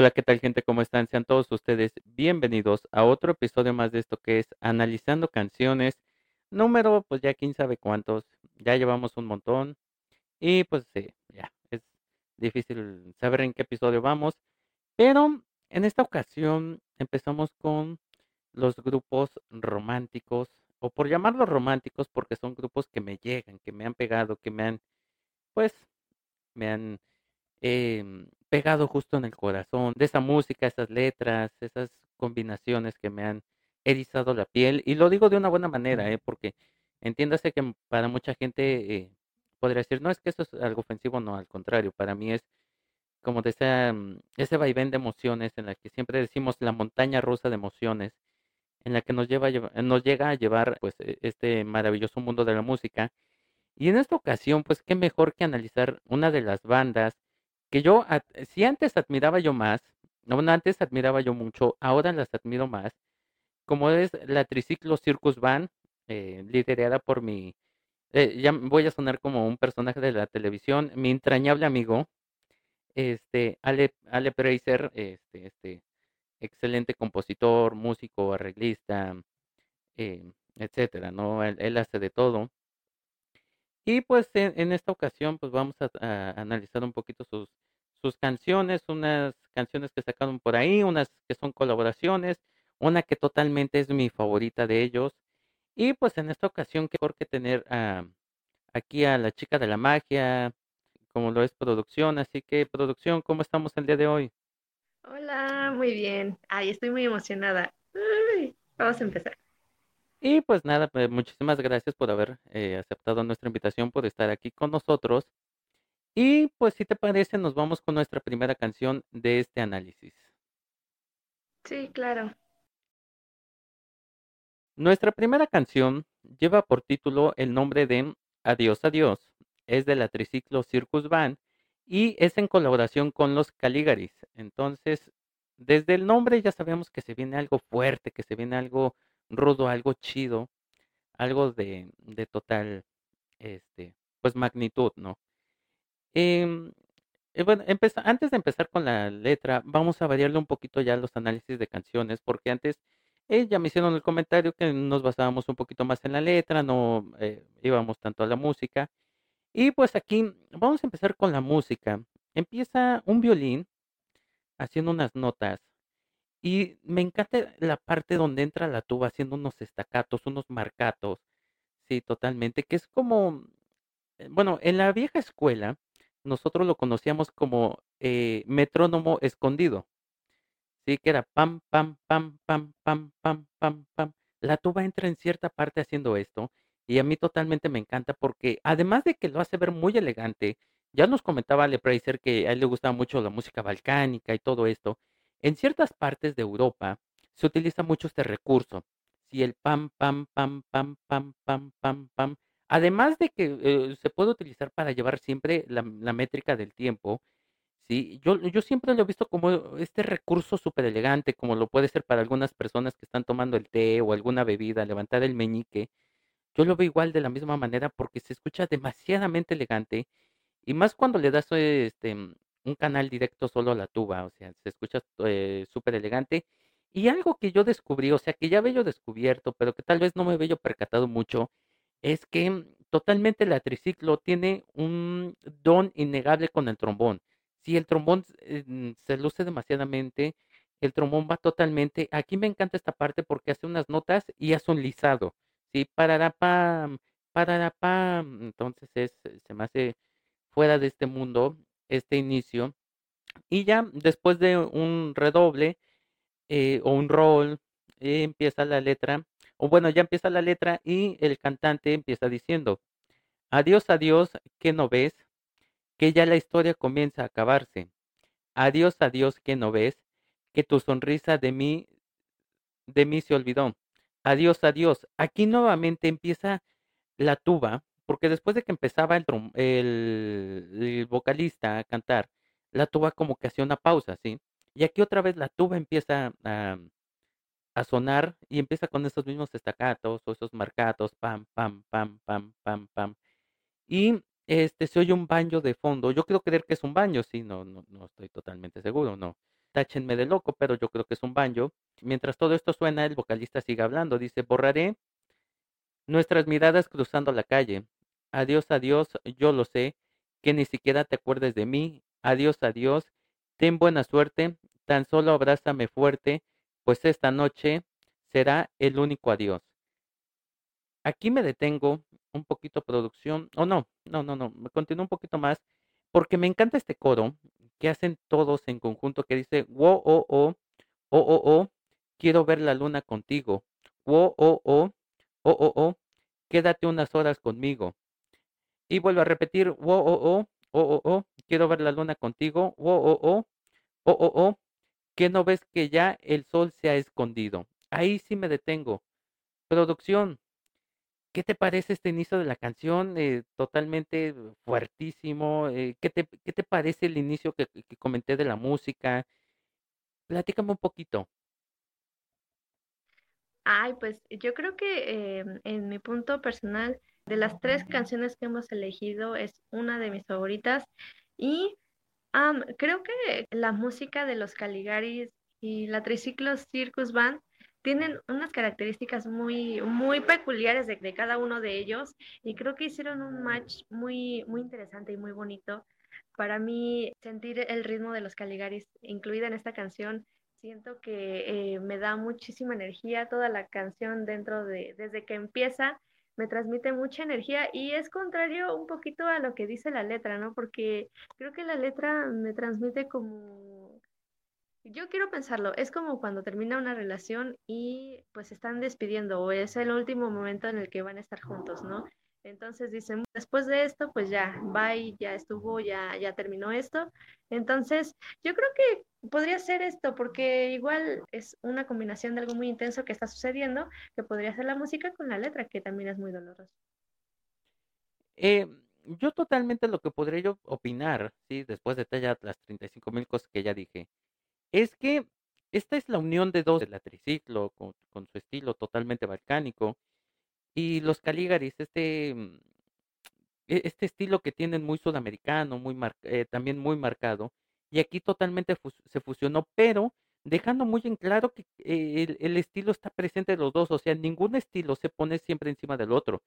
Hola, ¿qué tal gente? ¿Cómo están? Sean todos ustedes bienvenidos a otro episodio más de esto que es Analizando Canciones, número pues ya quién sabe cuántos, ya llevamos un montón y pues sí, ya es difícil saber en qué episodio vamos, pero en esta ocasión empezamos con los grupos románticos, o por llamarlos románticos porque son grupos que me llegan, que me han pegado, que me han, pues, me han em, pegado justo en el corazón, de esa música, esas letras, esas combinaciones que me han erizado la piel. Y lo digo de una buena manera, ¿eh? porque entiéndase que para mucha gente eh, podría decir, no es que eso es algo ofensivo, no, al contrario, para mí es como de ese, mm, ese vaivén de emociones en la que siempre decimos la montaña rusa de emociones, en la que nos, lleva, nos llega a llevar pues e, este maravilloso mundo de la música. Y en esta ocasión, pues qué mejor que analizar una de las bandas que yo, si antes admiraba yo más, no, antes admiraba yo mucho, ahora las admiro más, como es la Triciclo Circus Band, eh, liderada por mi, eh, ya voy a sonar como un personaje de la televisión, mi entrañable amigo, este, Ale, Ale Preiser, este, este, excelente compositor, músico, arreglista, eh, etcétera, ¿no? Él, hace de todo. Y pues en, esta ocasión, pues vamos a, analizar un poquito sus, sus canciones, unas canciones que sacaron por ahí, unas que son colaboraciones, una que totalmente es mi favorita de ellos. Y pues en esta ocasión, qué mejor que tener aquí a la chica de la magia, como lo es producción. Así que, producción, ¿cómo estamos el día de hoy? Hola, muy bien. Ay, estoy muy emocionada. vamos a empezar. Y pues nada, pues muchísimas gracias por haber eh, aceptado nuestra invitación, por estar aquí con nosotros. Y pues si te parece, nos vamos con nuestra primera canción de este análisis. Sí, claro. Nuestra primera canción lleva por título el nombre de Adiós, adiós. Es de la Triciclo Circus Band y es en colaboración con los Caligaris. Entonces, desde el nombre ya sabemos que se viene algo fuerte, que se viene algo rudo, algo chido, algo de, de total, este, pues magnitud, ¿no? Em, eh, bueno, antes de empezar con la letra, vamos a variarle un poquito ya los análisis de canciones, porque antes eh, ya me hicieron el comentario que nos basábamos un poquito más en la letra, no eh, íbamos tanto a la música. Y pues aquí vamos a empezar con la música. Empieza un violín haciendo unas notas y me encanta la parte donde entra la tuba haciendo unos estacatos, unos marcatos. Sí, totalmente, que es como, bueno, en la vieja escuela nosotros lo conocíamos como eh, metrónomo escondido. Sí, que era pam, pam, pam, pam, pam, pam, pam, pam. La tuba entra en cierta parte haciendo esto y a mí totalmente me encanta porque además de que lo hace ver muy elegante, ya nos comentaba Ale Preiser que a él le gustaba mucho la música balcánica y todo esto. En ciertas partes de Europa se utiliza mucho este recurso. Si el pam, pam, pam, pam, pam, pam, pam, pam. Además de que eh, se puede utilizar para llevar siempre la, métrica del tiempo, ¿sí? yo, yo siempre lo he visto como este recurso súper elegante, como lo puede ser para algunas personas que están tomando el té o alguna bebida, levantar el meñique. Yo lo veo igual de la misma manera porque se escucha demasiadamente elegante y más cuando le das este, un canal directo solo a la tuba, o sea, se escucha eh, súper elegante. Y algo que yo descubrí, o sea, que ya veo descubierto, pero que tal vez no me veo percatado mucho, es que totalmente la triciclo tiene un don innegable con el trombón. Si el trombón eh, se luce demasiadamente, el trombón va totalmente. Aquí me encanta esta parte porque hace unas notas y hace un lisado. Sí, parará pam, parará pam. Entonces es, se me hace fuera de este mundo este inicio. Y ya después de un redoble eh, o un roll, eh, empieza la letra o bueno, ya empieza la letra y el cantante empieza diciendo, adiós, adiós, que no ves, que ya la historia comienza a acabarse. Adiós, adiós, que no ves, que tu sonrisa de mí, de mí se olvidó. Adiós, adiós. Aquí nuevamente empieza la tuba, porque después de que empezaba el, vocalista a cantar, la tuba como que hacía una pausa, ¿sí? Y aquí otra vez la tuba empieza a, sonar y empieza con esos mismos estacatos o esos marcatos, pam, pam, pam, pam, pam, pam. Y este se oye un baño de fondo. Yo quiero creer que es un baño, sí, no, no, no estoy totalmente seguro, no. táchenme de loco, pero yo creo que es un banjo. Mientras todo esto suena, el vocalista sigue hablando, dice, borraré nuestras miradas cruzando la calle. Adiós, adiós, yo lo sé, que ni siquiera te acuerdes de mí. Adiós, adiós, ten buena suerte, tan solo abrázame fuerte, pues esta noche será el único adiós. Aquí me detengo un poquito producción, o no, no, no, no, me continúo un poquito más, porque me encanta este coro que hacen todos en conjunto que dice, wo, oh, oh, oh, oh, oh, quiero ver la luna contigo, wo, oh, oh, oh, oh, oh, quédate unas horas conmigo. Y vuelvo a repetir, wo, oh, oh, oh, oh, quiero ver la luna contigo, wo, oh, oh, oh, oh, oh, que no ves que ya el sol se ha escondido. Ahí sí me detengo. Producción, ¿qué te parece este inicio de la canción? Eh, totalmente fuertísimo. Eh, ¿qué, te, ¿Qué te parece el inicio que, que comenté de la música? Platícame un poquito. Ay, pues yo creo que em, en mi punto personal, de las tres canciones que hemos elegido, es una de mis favoritas. Y creo que la música de los Caligaris y la Triciclo Circus Band tienen unas características muy, muy peculiares de, de cada uno de ellos y creo que hicieron un match muy, muy interesante y muy bonito. Para mí, sentir el ritmo de los Caligaris incluida en esta canción, siento que eh, me da muchísima energía toda la canción dentro de, desde que empieza, me transmite mucha energía y es contrario un poquito a lo que dice la letra, ¿no? Porque creo que la letra me transmite como yo quiero pensarlo, es como cuando termina una relación y pues se están despidiendo o es el último momento en el que van a estar juntos, ¿no? Entonces dicen, después de esto, pues ya, bye, ya estuvo, ya, ya terminó esto. Entonces, yo creo que podría ser esto, porque igual es una combinación de algo muy intenso que está sucediendo, que podría ser la música con la letra, que también es muy doloroso. Eh, yo totalmente lo que podría yo opinar, sí, después de ya las 35 mil cosas que ya dije, es que esta es la unión de dos, de la triciclo, con, con su estilo totalmente balcánico, y los Caligaris, este, mm, e, este estilo que tienen muy sudamericano, muy mar- eh, también muy marcado, y aquí totalmente se fusionó, pero dejando muy en claro que eh, el, el estilo está presente de los dos, o sea, ningún estilo se pone siempre encima del otro.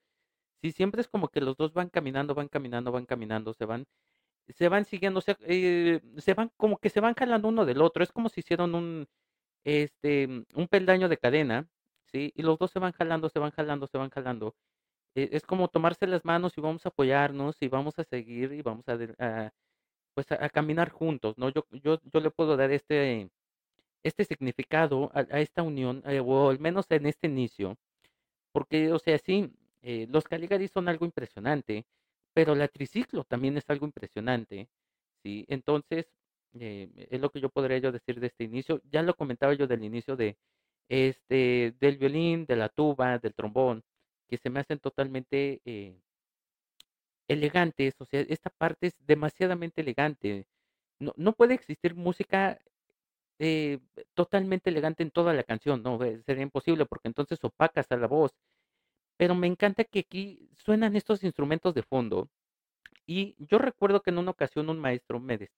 Sí, siempre es como que los dos van caminando, van caminando, van caminando, se van se van siguiendo, se, eh, se van como que se van jalando uno del otro. Es como si hicieran un, este, mm, un peldaño de cadena, ¿sí? Y los dos se van jalando, se van jalando, se van jalando. Eh, es como tomarse las manos y vamos a apoyarnos y vamos a seguir y vamos a, a, pues a, a caminar juntos, ¿no? Yo, yo, yo le puedo dar este, este significado a, a esta unión, eh, o al menos en este inicio, porque, o sea, sí, eh, los Caligaris son algo impresionante, pero la triciclo también es algo impresionante, ¿sí? Entonces, eh, es lo que yo podría yo decir de este inicio. Ya lo comentaba yo del inicio de este, del violín, de la tuba, del trombón, que se me hacen totalmente eh, elegantes, o sea, esta parte es demasiadamente elegante. No, no puede existir música eh, totalmente elegante en toda la canción, no, sería imposible porque entonces opacas a la voz pero me encanta que aquí suenan estos instrumentos de fondo. Y yo recuerdo que en una ocasión un maestro me decía,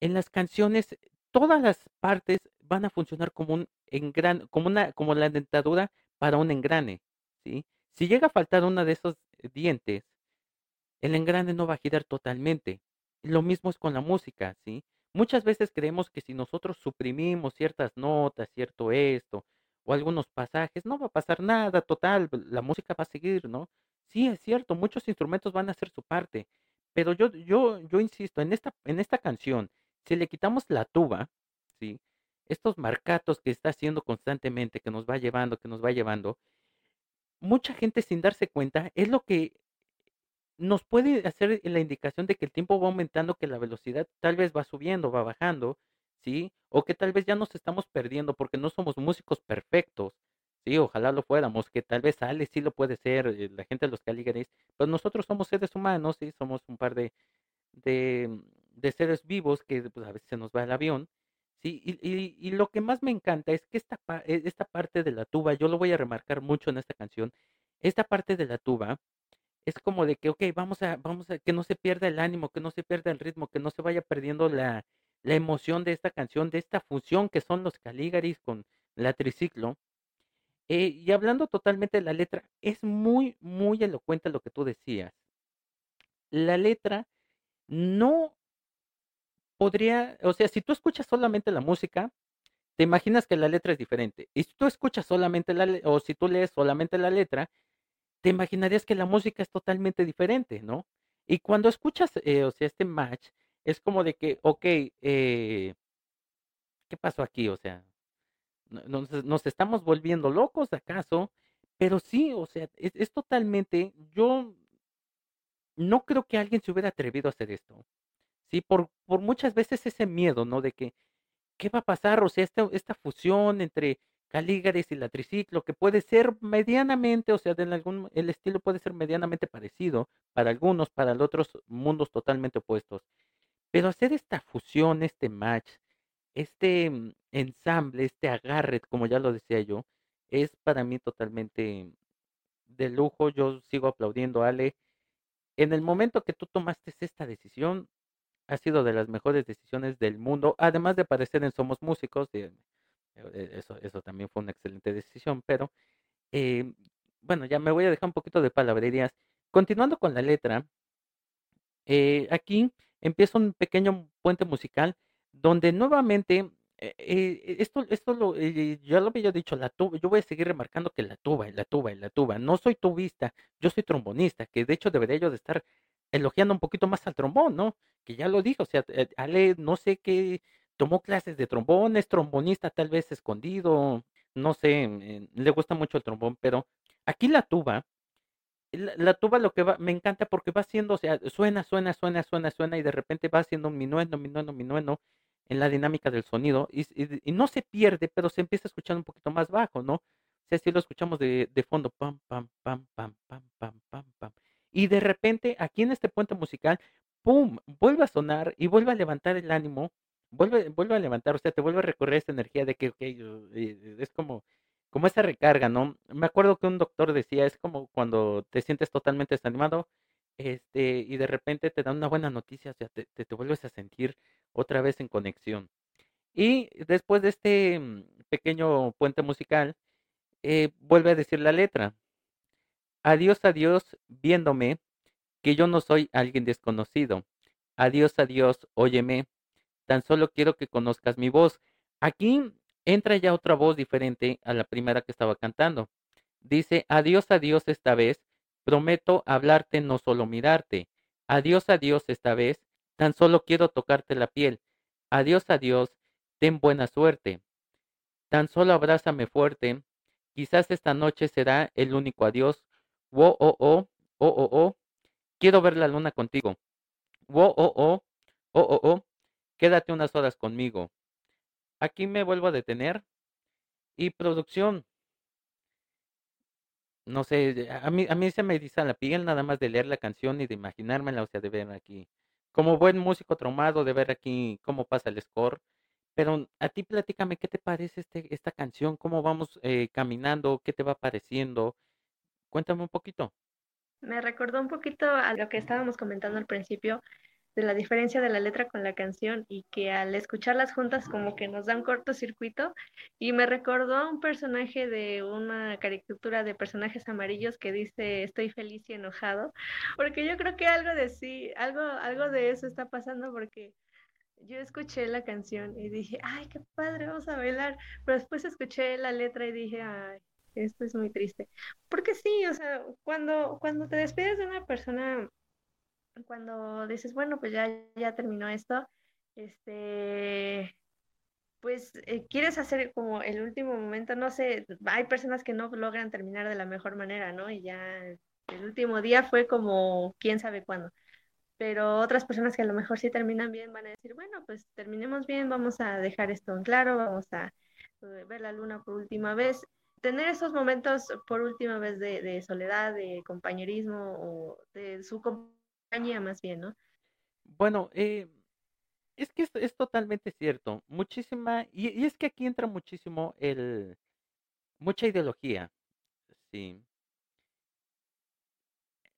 en las canciones todas las partes van a funcionar como un engran, como una, como la dentadura para un engrane, ¿sí? Si llega a faltar uno de esos dientes, el engrane no va a girar totalmente. Lo mismo es con la música, ¿sí? Muchas veces creemos que si nosotros suprimimos ciertas notas, cierto esto, o algunos pasajes, no va a pasar nada, total, la música va a seguir, ¿no? Sí, es cierto, muchos instrumentos van a hacer su parte, pero yo, yo, yo insisto, en esta, en esta canción, si le quitamos la tuba, ¿sí? Estos marcatos que está haciendo constantemente, que nos va llevando, que nos va llevando, mucha gente sin darse cuenta, es lo que nos puede hacer la indicación de que el tiempo va aumentando, que la velocidad tal vez va subiendo, va bajando, ¿sí? O que tal vez ya nos estamos perdiendo porque no somos músicos perfectos, ¿sí? Ojalá lo fuéramos, que tal vez Ale sí lo puede ser, eh, la gente de los Caligaris, pero nosotros somos seres humanos, ¿sí? Somos un par de, de, seres vivos que pues, a veces se nos va el avión. Y, lo que más me encanta es que esta, e- esta parte de la tuba, yo lo voy a remarcar mucho en esta canción, esta parte de la tuba, es como de que, ok, vamos a, vamos a, que no se pierda el ánimo, que no se pierda el ritmo, que no se vaya perdiendo la, la emoción de esta canción, de esta fusión que son los Caligaris con la triciclo. Eh, y hablando totalmente de la letra, es muy, muy elocuente lo que tú decías. La letra no podría, o sea, si tú escuchas solamente la música, te imaginas que la letra es diferente. Y si tú escuchas solamente la, o si tú lees solamente la letra, te imaginarías que la música es totalmente diferente, ¿no? Y cuando escuchas, eh, o sea, este match, es como de que, ok, eh, ¿qué pasó aquí? O sea, nos, estamos volviendo locos, ¿acaso? Pero sí, o sea, es, es totalmente, yo no creo que alguien se hubiera atrevido a hacer esto. Sí, por, por muchas veces ese miedo, ¿no? De que, ¿qué va a pasar? O sea, esta, esta fusión entre Calígares y la triciclo, que puede ser medianamente, o sea, de algún, el estilo puede ser medianamente parecido para algunos, para otros mundos totalmente opuestos. Pero hacer esta fusión, este match, este mm, ensamble, este agarre, como ya lo decía yo, es para mí totalmente de lujo. Yo sigo aplaudiendo, Ale. En el momento que tú tomaste esta decisión, ha sido de las mejores decisiones del mundo, además de aparecer en Somos Músicos, eh, eh, eso, eso también fue una excelente decisión, pero eh, bueno, ya me voy a dejar un poquito de palabrerías. Continuando con la letra, aquí empieza un pequeño puente musical donde nuevamente, esto, esto lo, ya lo había dicho, la tuba, yo voy a seguir remarcando que la tuba, y la tuba, y la tuba, no soy tubista, yo soy trombonista, que de hecho debería yo de estar elogiando un poquito más al trombón, ¿no? Que ya lo dijo, o sea, eh, Ale, no sé qué, tomó clases de trombón, es trombonista tal vez escondido, no sé, le gusta mucho el trombón, pero aquí la tuba, la, tuba lo que va, me encanta porque va haciendo, o sea, suena, suena, suena, suena, suena y de repente va haciendo un minueno, minueno, minueno en la dinámica del sonido y, y, no se pierde, pero se empieza a escuchar un poquito más bajo, ¿no? O sea, si lo escuchamos de, de fondo, pam, pam, pam, pam, pam, pam, pam, pam. Y de repente, aquí en este puente musical, ¡pum! Vuelve a sonar y vuelve a levantar el ánimo, vuelve, vuelve a levantar, o sea, te vuelve a recorrer esta energía de que, eh, es como, como esa recarga, ¿no? Me acuerdo que un doctor decía, es como cuando te sientes totalmente desanimado, este, y de repente te dan una buena noticia, o sea, te, te, vuelves a sentir otra vez en conexión. Y después de este mm, pequeño puente musical, eh, vuelve a decir la letra. Adiós, adiós, viéndome, que yo no soy alguien desconocido. Adiós, adiós, óyeme. Tan solo quiero que conozcas mi voz. Aquí entra ya otra voz diferente a la primera que estaba cantando. Dice, adiós, adiós esta vez. Prometo hablarte, no solo mirarte. Adiós, adiós esta vez. Tan solo quiero tocarte la piel. Adiós, adiós. Ten buena suerte. Tan solo abrázame fuerte. Quizás esta noche será el único adiós Wo, oh, oh, oh, oh, oh, quiero ver la luna contigo. Oh, oh, oh, oh, oh, quédate unas horas conmigo. Aquí me vuelvo a detener. Y producción. No sé, a mí, a mí se me dice la piel nada más de leer la canción y de imaginármela, o sea, de ver aquí. Como buen músico tromado, de ver aquí cómo pasa el score. Pero a ti platícame, ¿qué te parece este, esta canción? ¿Cómo vamos eh, caminando? ¿Qué te va pareciendo? Cuéntame un poquito. Me recordó un poquito a lo que estábamos comentando al principio de la diferencia de la letra con la canción y que al escucharlas juntas como que nos da un cortocircuito y me recordó a un personaje de una caricatura de personajes amarillos que dice estoy feliz y enojado porque yo creo que algo de sí algo algo de eso está pasando porque yo escuché la canción y dije ay qué padre vamos a bailar pero después escuché la letra y dije ay esto es muy triste. Porque sí, o sea, cuando, cuando te despides de una persona, cuando dices, bueno, pues ya, ya terminó esto, este, pues eh, quieres hacer como el último momento, no sé, hay personas que no logran terminar de la mejor manera, ¿no? Y ya el último día fue como quién sabe cuándo. Pero otras personas que a lo mejor sí terminan bien van a decir, bueno, pues terminemos bien, vamos a dejar esto en claro, vamos a eh, ver la luna por última vez tener esos momentos por última vez de, soledad, de compañerismo o de su compañía más bien, ¿no? Bueno, eh, es que es, totalmente cierto. Muchísima, y, es que aquí entra muchísimo el, mucha ideología, sí.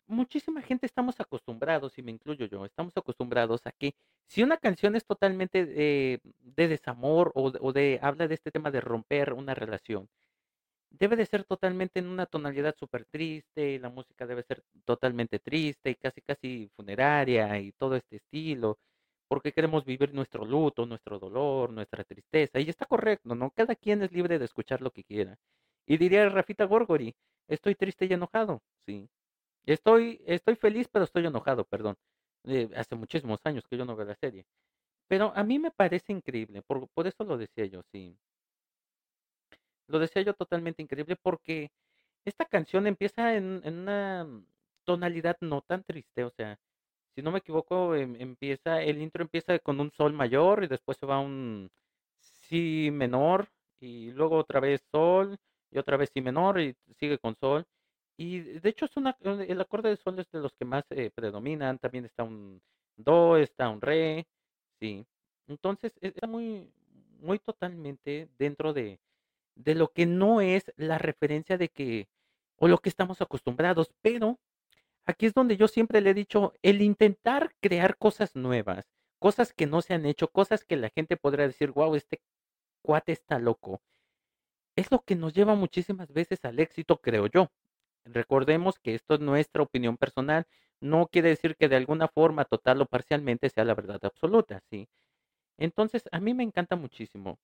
muchísima gente estamos acostumbrados, y me incluyo yo, estamos acostumbrados a que si una canción es totalmente de desamor o, o de habla de este tema de romper una relación, debe de ser totalmente en una tonalidad súper triste, la música debe ser totalmente triste y casi casi funeraria y todo este estilo, porque queremos vivir nuestro luto, nuestro dolor, nuestra tristeza, y está correcto, ¿no? Cada quien es libre de escuchar lo que quiera. Y diría Rafita Gorgori, estoy triste y enojado, sí. Estoy, estoy feliz, pero estoy enojado, perdón. Eh, hace muchísimos años que yo no veo la serie. Pero a mí me parece increíble, por, por eso lo decía yo, sí. Lo decía yo totalmente increíble porque esta canción empieza en, una tonalidad no tan triste, o sea, si no me equivoco, em- empieza, el intro empieza con un sol mayor y después se va a un si menor y luego otra vez sol y otra vez si menor y sigue con sol. Y de hecho es una, un- el acorde de sol es de los que más eh, predominan, también está un do, está un re, sí. Entonces e- está muy, muy totalmente dentro de de lo que no es la referencia de que, o lo que estamos acostumbrados, pero aquí es donde yo siempre le he dicho, el intentar crear cosas nuevas, cosas que no se han hecho, cosas que la gente podrá decir, wow, este cuate está loco, es lo que nos lleva muchísimas veces al éxito, creo yo. Recordemos que esto es nuestra opinión personal, no quiere decir que de alguna forma, total o parcialmente, sea la verdad absoluta, ¿sí? Entonces, a mí me encanta muchísimo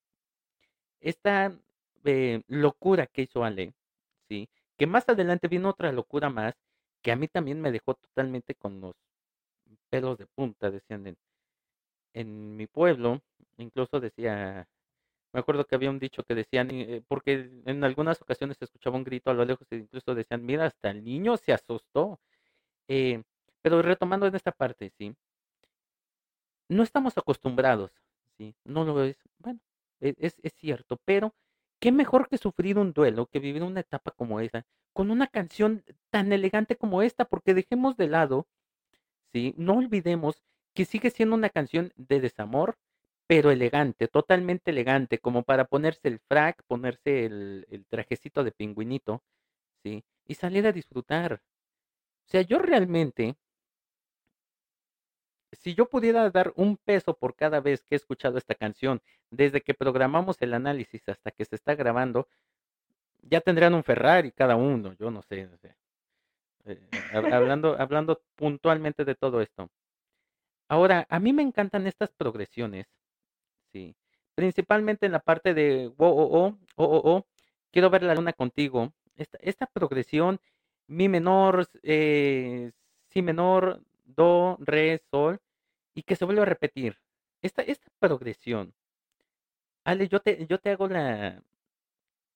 esta eh, locura que hizo Ale, ¿sí? Que más adelante vino otra locura más, que a mí también me dejó totalmente con los pelos de punta, decían en, en mi pueblo, incluso decía, me acuerdo que había un dicho que decían, eh, porque en algunas ocasiones se escuchaba un grito a lo lejos e incluso decían, mira, hasta el niño se asustó. Eh, pero retomando en esta parte, ¿sí? No estamos acostumbrados, ¿sí? No lo es. Bueno, e- es, es cierto, pero qué mejor que sufrir un duelo, que vivir una etapa como esa, con una canción tan elegante como esta, porque dejemos de lado, ¿sí? No olvidemos que sigue siendo una canción de desamor, pero elegante, totalmente elegante, como para ponerse el frac, ponerse el, el trajecito de pingüinito, ¿sí? Y salir a disfrutar. O sea, yo realmente si yo pudiera dar un peso por cada vez que he escuchado esta canción, desde que programamos el análisis hasta que se está grabando, ya tendrían un Ferrari cada uno, yo no sé. eh, hab- hablando, hablando puntualmente de todo esto. Ahora, a mí me encantan estas progresiones, sí. Principalmente en la parte de oh, oh, oh, oh, oh, quiero ver la luna contigo. Esta, esta progresión, mi menor, eh, si menor, do, re, sol, y que se vuelve a repetir. Esta, esta progresión, Ale, yo te, yo te hago la,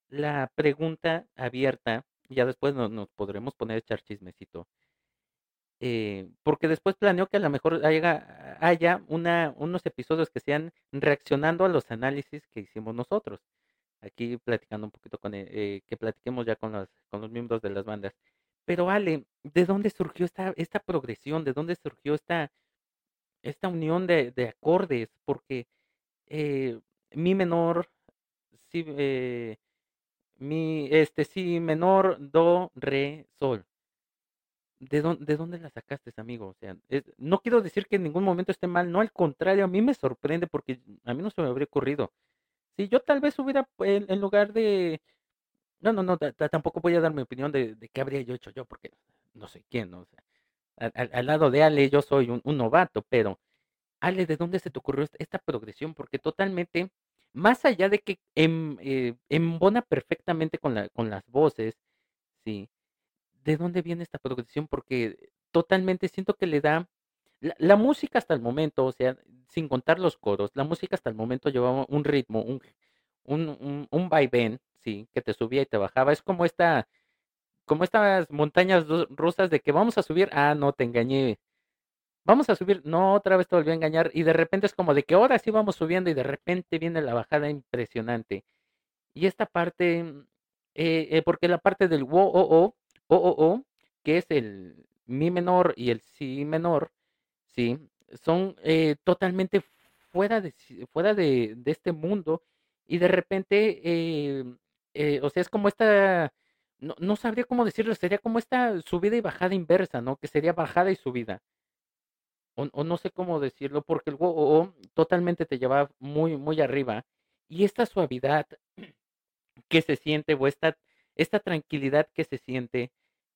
la pregunta abierta, ya después no- nos podremos poner a echar chismecito. eh, porque después planeo que a lo mejor haya, haya unos episodios que sean reaccionando a los análisis que hicimos nosotros. Aquí platicando un poquito con, eh, que platiquemos ya con los, con los miembros de las bandas. Pero Ale, ¿de dónde surgió esta, esta progresión? ¿De dónde surgió esta, esta unión de, de acordes? Porque eh, mi menor, si, eh, mi, este, si menor, do, re, sol. ¿De dónde, de dónde la sacaste, amigo? O sea, no quiero decir que en ningún momento esté mal, no, al contrario, a mí me sorprende porque a mí no se me habría ocurrido. Si yo tal vez hubiera, en, en lugar de, no, no, no, ta- ta- tampoco voy a dar mi opinión de, qué habría yo hecho yo, porque no sé quién, ¿no? O al, al- lado de Ale yo soy un, un novato, pero Ale, ¿de dónde se te ocurrió esta, esta progresión? Porque totalmente, más allá de que em- eh, embona perfectamente con la, con las voces, sí, ¿de dónde viene esta progresión? Porque totalmente siento que le da la, la música hasta el momento, o sea, sin contar los coros, la música hasta el momento llevaba un ritmo, un, un, un, un vaivén, sí, que te subía y te bajaba. Es como esta, como estas montañas ru- rusas de que vamos a subir, ah, no, te engañé, vamos a subir, no, otra vez te volví a engañar, y de repente es como de que ahora sí vamos subiendo y de repente viene la bajada impresionante. Y esta parte, mm, eh, eh, porque la parte del wo, o, o, o, que es el mi menor y el si menor, sí, son eh, totalmente fuera de, fuera de, este mundo y de repente, o sea, es como esta no, no sabría cómo decirlo, sería como esta subida y bajada inversa, ¿no? Que sería bajada y subida. O, o no sé cómo decirlo, porque el wo totalmente te lleva muy, muy arriba. Y esta suavidad que se siente, o esta, esta tranquilidad que se siente,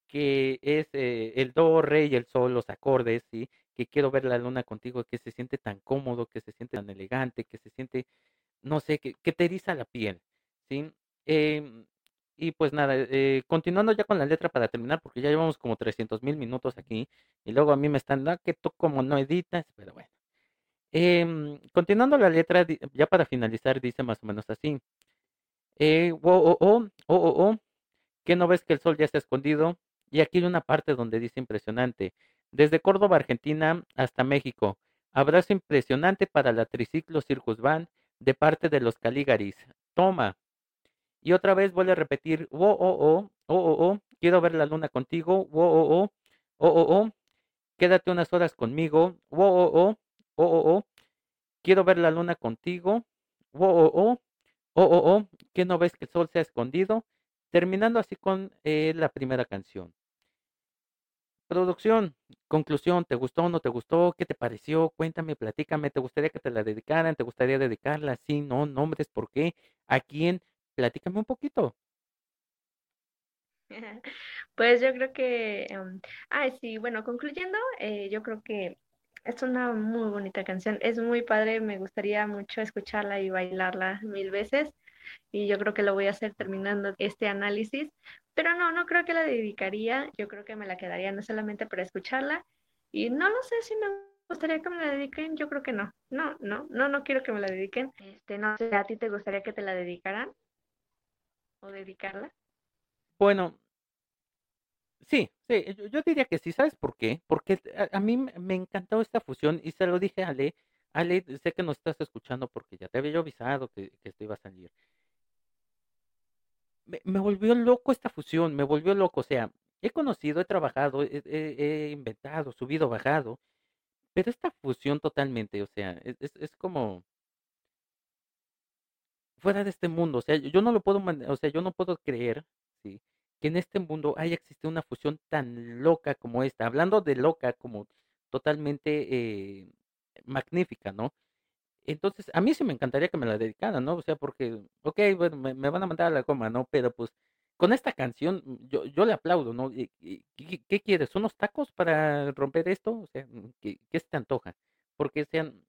que es eh, el do, re y el sol, los acordes, ¿sí? Que quiero ver la luna contigo, que se siente tan cómodo, que se siente tan elegante, que se siente, no sé, que, que te eriza la piel, ¿sí? Em, y pues nada, eh, continuando ya con la letra para terminar, porque ya llevamos como 300 mil minutos aquí, y luego a mí me están, ah, que tú como no editas, pero bueno. Em, continuando la letra, ya para finalizar, dice más o menos así. Eh, oh, oh, oh, oh, oh, oh, ¿qué no ves que el sol ya ha escondido? Y aquí hay una parte donde dice impresionante. Desde Córdoba, Argentina, hasta México. Abrazo impresionante para la Triciclo Circus Van de parte de los Caligaris. Toma. Y otra vez vuelve a repetir, oh, oh, oh, oh, oh, oh, quiero ver la luna contigo, oh, oh, oh, oh, oh, oh, quédate unas horas conmigo, oh, oh, oh, oh, oh, oh, quiero ver la luna contigo, oh, oh, oh, oh, oh, oh, que no ves que el sol se ha escondido, terminando así con eh, la primera canción. Producción, conclusión, ¿te gustó o no te gustó? ¿Qué te pareció? Cuéntame, platícame, ¿te gustaría que te la dedicaran? ¿Te gustaría dedicarla? Sí, no, nombres, ¿por qué? ¿A quién? Platícame un poquito. Pues yo creo que, em, ay, sí, bueno, concluyendo, eh, yo creo que es una muy bonita canción, es muy padre, me gustaría mucho escucharla y bailarla mil veces, y yo creo que lo voy a hacer terminando este análisis, pero no, no creo que la dedicaría, yo creo que me la quedaría no solamente para escucharla, y no lo sé si me gustaría que me la dediquen, yo creo que no, no, no, no, no quiero que me la dediquen, este, no sé, ¿a ti te gustaría que te la dedicaran o dedicarla? Bueno, Sí, sí, yo, diría que sí, ¿sabes por qué? Porque a, mí me encantó esta fusión y se lo dije a Ale, Ale, sé que nos estás escuchando porque ya te había yo avisado que, que esto iba a salir. Me, me volvió loco esta fusión, me volvió loco, o sea, he conocido, he trabajado, he, he- he inventado, subido, bajado, pero esta fusión totalmente, o sea, es, es como fuera de este mundo, o sea, yo no lo puedo, o sea, yo no puedo creer. Que en este mundo haya existido una fusión tan loca como esta, hablando de loca como totalmente eh, magnífica, ¿no? Entonces, a mí sí me encantaría que me la dedicaran, ¿no? O sea, porque, ok, bueno, me, van a mandar a la coma, ¿no? Pero pues con esta canción mm, yo, yo le aplaudo, ¿no? Y- y- ¿Qué, qué quieres? ¿Unos tacos para romper esto? O sea, mm, ¿qué, qué se te antoja? Porque sean,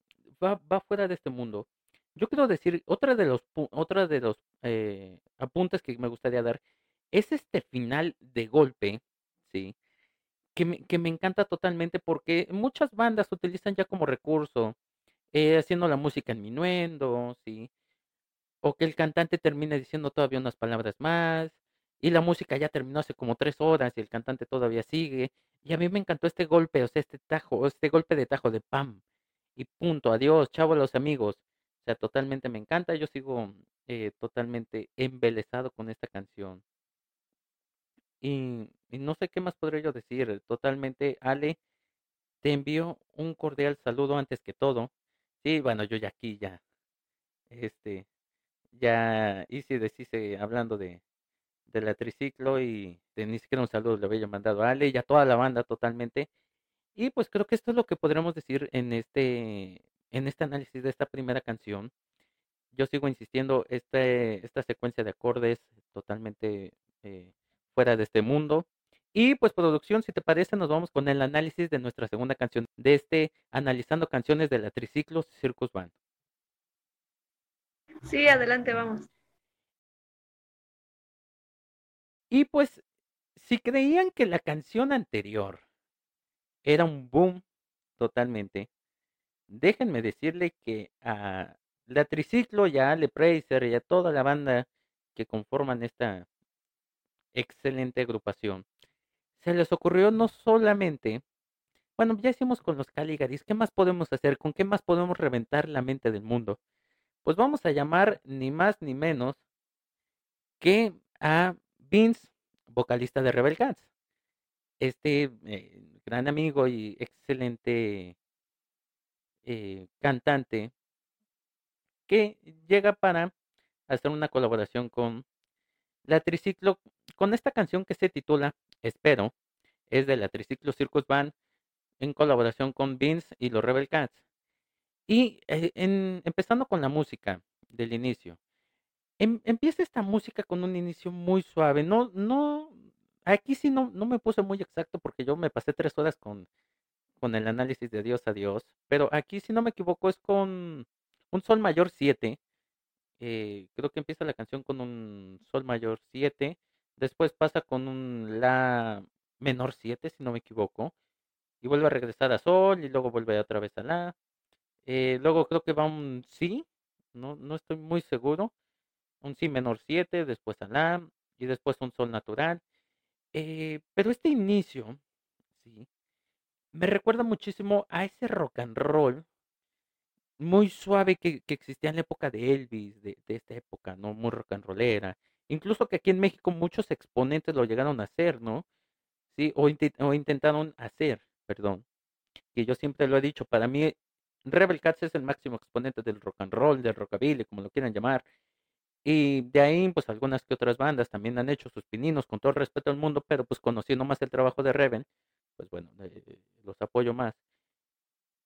va, va fuera de este mundo. Yo quiero decir, otra de los, otra de los eh, apuntes que me gustaría dar es este final de golpe, ¿sí? Que me, que me encanta totalmente porque muchas bandas utilizan ya como recurso eh, haciendo la música en minuendo, ¿sí? O que el cantante termine diciendo todavía unas palabras más, y la música ya terminó hace como tres horas y el cantante todavía sigue. Y a mí me encantó este golpe, o sea, este tajo, este golpe de tajo de pam, y punto, adiós, chavo a los amigos. O sea, totalmente me encanta, yo sigo eh, totalmente embelesado con esta canción. Y, no sé qué más podría yo decir, totalmente, Ale, te envío un cordial saludo antes que todo. Sí, bueno, yo ya aquí ya, este, ya hice deshice hablando de, de la triciclo y de ni siquiera un saludo le había mandado a Ale y a toda la banda totalmente. Y pues creo que esto es lo que podremos decir en este, en este análisis de esta primera canción. Yo sigo insistiendo, este, esta secuencia de acordes totalmente eh, fuera de este mundo. Y pues producción, si te parece, nos vamos con el análisis de nuestra segunda canción de este Analizando canciones de la Triciclo Circus Band. Sí, adelante, vamos. Y pues, si creían que la canción anterior era un boom totalmente, déjenme decirle que a la Triciclo y a Ale Preiser y a toda la banda que conforman esta excelente agrupación, se les ocurrió no solamente, bueno, ya hicimos con los Caligaris, ¿qué más podemos hacer? ¿Con qué más podemos reventar la mente del mundo? Pues vamos a llamar ni más ni menos que a Vince, vocalista de Rebel Cats. Este eh, gran amigo y excelente eh, cantante que llega para hacer una colaboración con La triciclo, con esta canción que se titula Espero, es de la Triciclo Circus Band en colaboración con Vince y los Rebel Cats. Y eh, en, empezando con la música del inicio. Em, empieza esta música con un inicio muy suave. No, no, aquí sí no, no me puse muy exacto porque yo me pasé tres horas con, con el análisis de Dios a Dios. Pero aquí, si no me equivoco, es con un Sol mayor 7. Eh, creo que empieza la canción con un Sol mayor 7. Después pasa con un La menor 7, si no me equivoco. Y vuelve a regresar a Sol y luego vuelve otra vez a La. Eh, luego creo que va un Si. No, no estoy muy seguro. Un Si menor 7, después a La. Y después un Sol natural. Eh, pero este inicio, sí, me recuerda muchísimo a ese rock and roll muy suave que, que existía en la época de Elvis, de, de, esta época, ¿no? Muy rock and rollera. Incluso que aquí en México muchos exponentes lo llegaron a hacer, ¿no? Sí, o, o intentaron hacer, perdón. Que yo siempre lo he dicho, para mí Rebel Cats es el máximo exponente del rock and roll, del rockabilly, como lo quieran llamar. Y de ahí, pues algunas que otras bandas también han hecho sus pininos con todo el respeto al mundo, pero pues conociendo más el trabajo de Rebel, pues bueno, eh, los apoyo más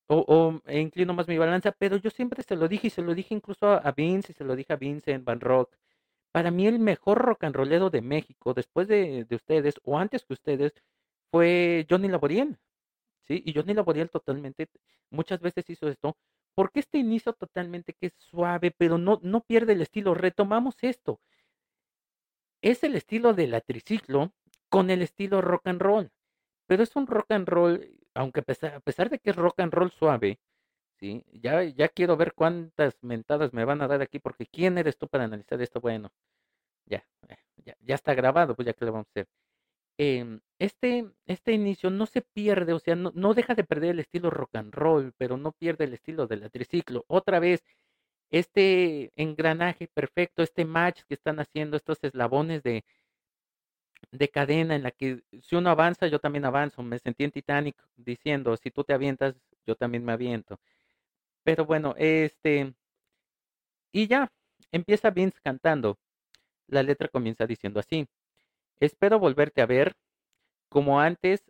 o, e inclino más mi balanza, pero yo siempre se lo dije y se lo dije incluso a, Vince y se lo dije a Vince en Van Rock. Para mí el mejor rock and rollero de México, después de, de ustedes o antes que ustedes, fue Johnny Laboriel. ¿sí? Y Johnny Laboriel totalmente, muchas veces hizo esto, porque este inicio totalmente que es suave, pero no, no pierde el estilo. Retomamos esto. Es el estilo de la triciclo con el estilo rock and roll, pero es un rock and roll aunque a pesar, de que es rock and roll suave, ¿sí? Ya, ya quiero ver cuántas mentadas me van a dar aquí, porque ¿quién eres tú para analizar esto? Bueno, ya, eh, ya, ya está grabado, pues ya que le vamos a hacer. Em, este, este inicio no se pierde, o sea, no, no deja de perder el estilo rock and roll, pero no pierde el estilo del triciclo. Otra vez, este engranaje perfecto, este match que están haciendo, estos eslabones de, de cadena en la que si uno avanza, yo también avanzo. Me sentí en Titanic diciendo, si tú te avientas, yo también me aviento. Pero bueno, este... Y ya, empieza Vince cantando. La letra comienza diciendo así. Espero volverte a ver como antes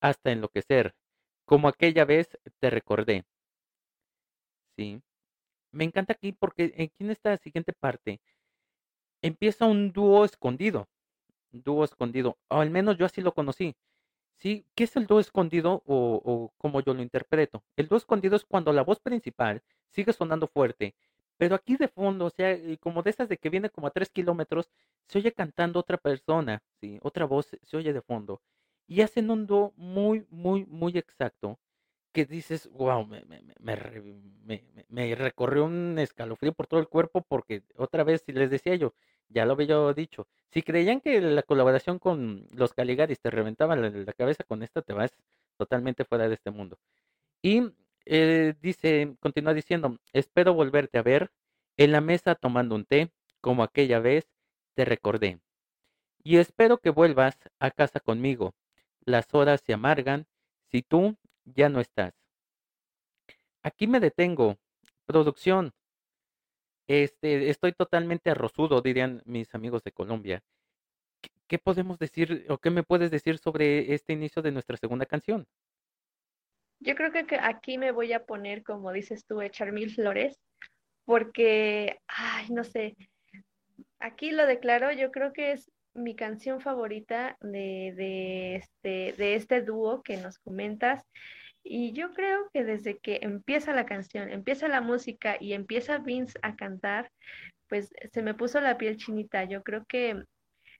hasta enloquecer, como aquella vez te recordé. Sí. Me encanta aquí porque aquí en esta siguiente parte empieza un dúo escondido dúo escondido, o al menos yo así lo conocí. ¿Sí? ¿Qué es el dúo escondido o, o como yo lo interpreto? El dúo escondido es cuando la voz principal sigue sonando fuerte, pero aquí de fondo, o sea, como de esas de que viene como a tres kilómetros, se oye cantando otra persona, ¿sí? Otra voz se oye de fondo. Y hacen un dúo muy, muy, muy exacto que dices, wow, me, me, me, me, recorrió un escalofrío por todo el cuerpo porque otra vez, si les decía yo, ya lo había dicho, si creían que la colaboración con los Caligaris te reventaba la, cabeza con esta, te vas totalmente fuera de este mundo. Y eh, dice, continúa diciendo, espero volverte a ver en la mesa tomando un té, como aquella vez te recordé. Y espero que vuelvas a casa conmigo. Las horas se amargan si tú ya no estás. Aquí me detengo. Producción. Este, estoy totalmente arrozudo, dirían mis amigos de Colombia. ¿Qué, podemos decir o qué me puedes decir sobre este inicio de nuestra segunda canción? Yo creo que aquí me voy a poner, como dices tú, echar mil flores, porque, ay, no sé, aquí lo declaro, yo creo que es mi canción favorita de, de, este, de este dúo que nos comentas. Y yo creo que desde que empieza la canción, empieza la música y empieza Vince a cantar, pues se me puso la piel chinita. Yo creo que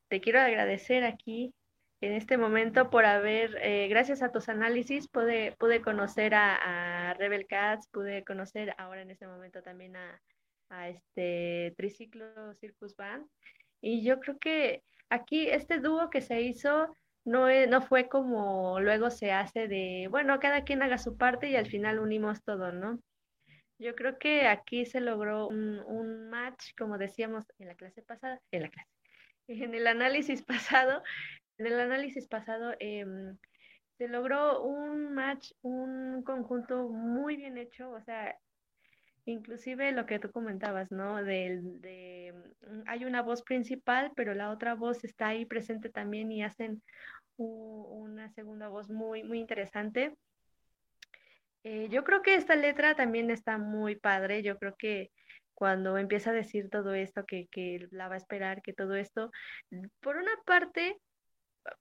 te quiero agradecer aquí en este momento por haber, eh, gracias a tus análisis, pude, pude conocer a, Rebel Cats, pude conocer ahora en este momento también a, a este Triciclo Circus Band. Y yo creo que aquí este dúo que se hizo no, no fue como luego se hace de, bueno, cada quien haga su parte y al final unimos todo, ¿no? Yo creo que aquí se logró un, match, como decíamos en la clase pasada, en la clase, en el análisis pasado, en el análisis pasado em, se logró un match, un conjunto muy bien hecho, o sea, Inclusive lo que tú comentabas, ¿no? Del, de, mm, hay una voz principal, pero la otra voz está ahí presente también y hacen una segunda voz muy, muy interesante. Eh, yo creo que esta letra también está muy padre. Yo creo que cuando empieza a decir todo esto, que, que la va a esperar, que todo esto, por una parte,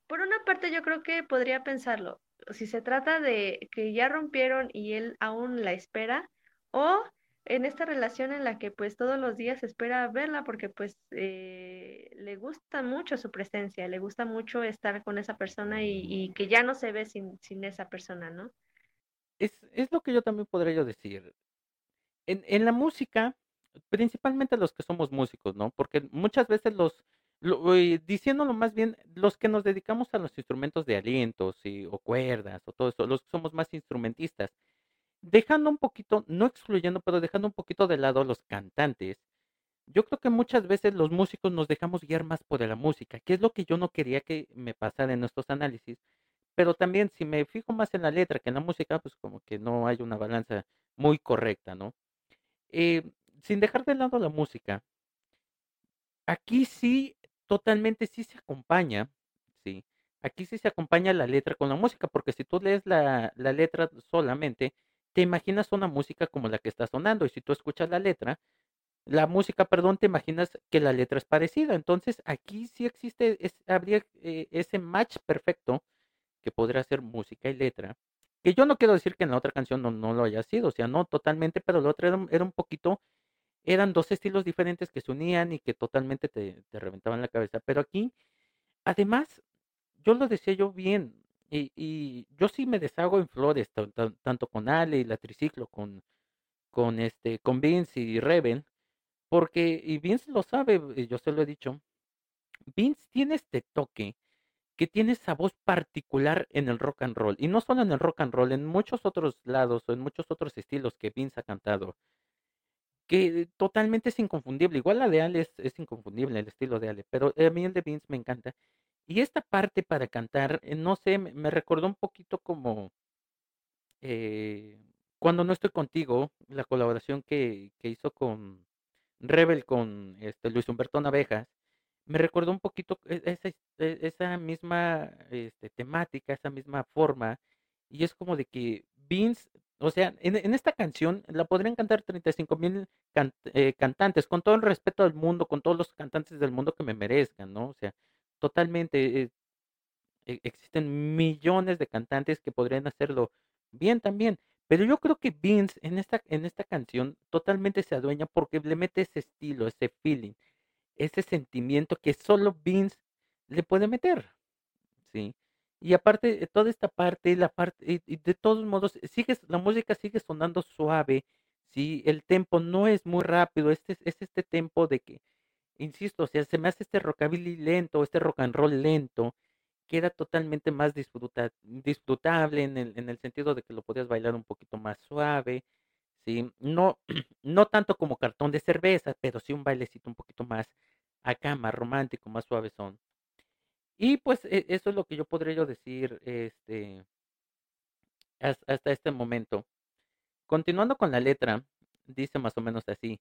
por una parte yo creo que podría pensarlo. Si se trata de que ya rompieron y él aún la espera, o en esta relación en la que pues todos los días espera verla porque pues eh, le gusta mucho su presencia, le gusta mucho estar con esa persona y, que ya no se ve sin, sin esa persona, ¿no? Es, es, lo que yo también podría decir. En, en, la música, principalmente los que somos músicos, ¿no? Porque muchas veces los, lo, eh, diciéndolo más bien, los que nos dedicamos a los instrumentos de alientos y, o cuerdas o todo eso, los que somos más instrumentistas, dejando un poquito, no excluyendo, pero dejando un poquito de lado a los cantantes, yo creo que muchas veces los músicos nos dejamos guiar más por la música, que es lo que yo no quería que me pasara en estos análisis, pero también si me fijo más en la letra que en la música, pues como que no hay una balanza muy correcta, ¿no? Eh, sin dejar de lado la música, aquí sí, totalmente sí se acompaña, sí, aquí sí se acompaña la letra con la música, porque si tú lees la, la letra solamente, te imaginas una música como la que está sonando y si tú escuchas la letra, la música, perdón, te imaginas que la letra es parecida. Entonces aquí sí existe, es, habría eh, ese match perfecto que podría ser música y letra. Que yo no quiero decir que en la otra canción no, no lo haya sido, o sea, no totalmente, pero la otra era, era, un poquito, eran dos estilos diferentes que se unían y que totalmente te, te reventaban la cabeza. Pero aquí, además, yo lo decía yo bien, y, y yo sí me deshago en flores, tanto con Ale y la triciclo, con, con este, con Vince y Reven, porque, y Vince lo sabe, yo se lo he dicho, Vince tiene este toque que tiene esa voz particular en el rock and roll, y no solo en el rock and roll, en muchos otros lados o en muchos otros estilos que Vince ha cantado, que totalmente es inconfundible. Igual la de Ale es, es inconfundible, el estilo de Ale, pero a mí el de Vince me encanta. Y esta parte para cantar, eh, no sé, me, recordó un poquito como eh, Cuando no estoy contigo, la colaboración que, que hizo con Rebel, con este, Luis Humberto Navejas, me recordó un poquito e, esa, e, esa misma este, temática, esa misma forma, y es como de que Vince, o sea, en, esta canción la podrían cantar 35 mil eh, cantantes, con todo el respeto del mundo, con todos los cantantes del mundo que me merezcan, ¿no? O sea, totalmente. Eh, e, existen millones de cantantes que podrían hacerlo bien también. Pero yo creo que Vince en esta, en esta canción totalmente se adueña porque le mete ese estilo, ese feeling, ese sentimiento que solo Vince le puede meter. ¿Sí? Y aparte, toda esta parte, la parte, y, de todos modos, sigue, la música sigue sonando suave, ¿sí? El tempo no es muy rápido, este, es este tempo de que insisto, o sea, se me hace este rockabilly lento, este rock and roll lento, queda totalmente más disfruta, disfrutable en el, en el sentido de que lo podías bailar un poquito más suave, ¿sí? No, no tanto como cartón de cerveza, pero sí un bailecito un poquito más acá, más romántico, más suave son. Y pues e, eso es lo que yo podría yo decir este, hasta este momento. Continuando con la letra, dice más o menos así.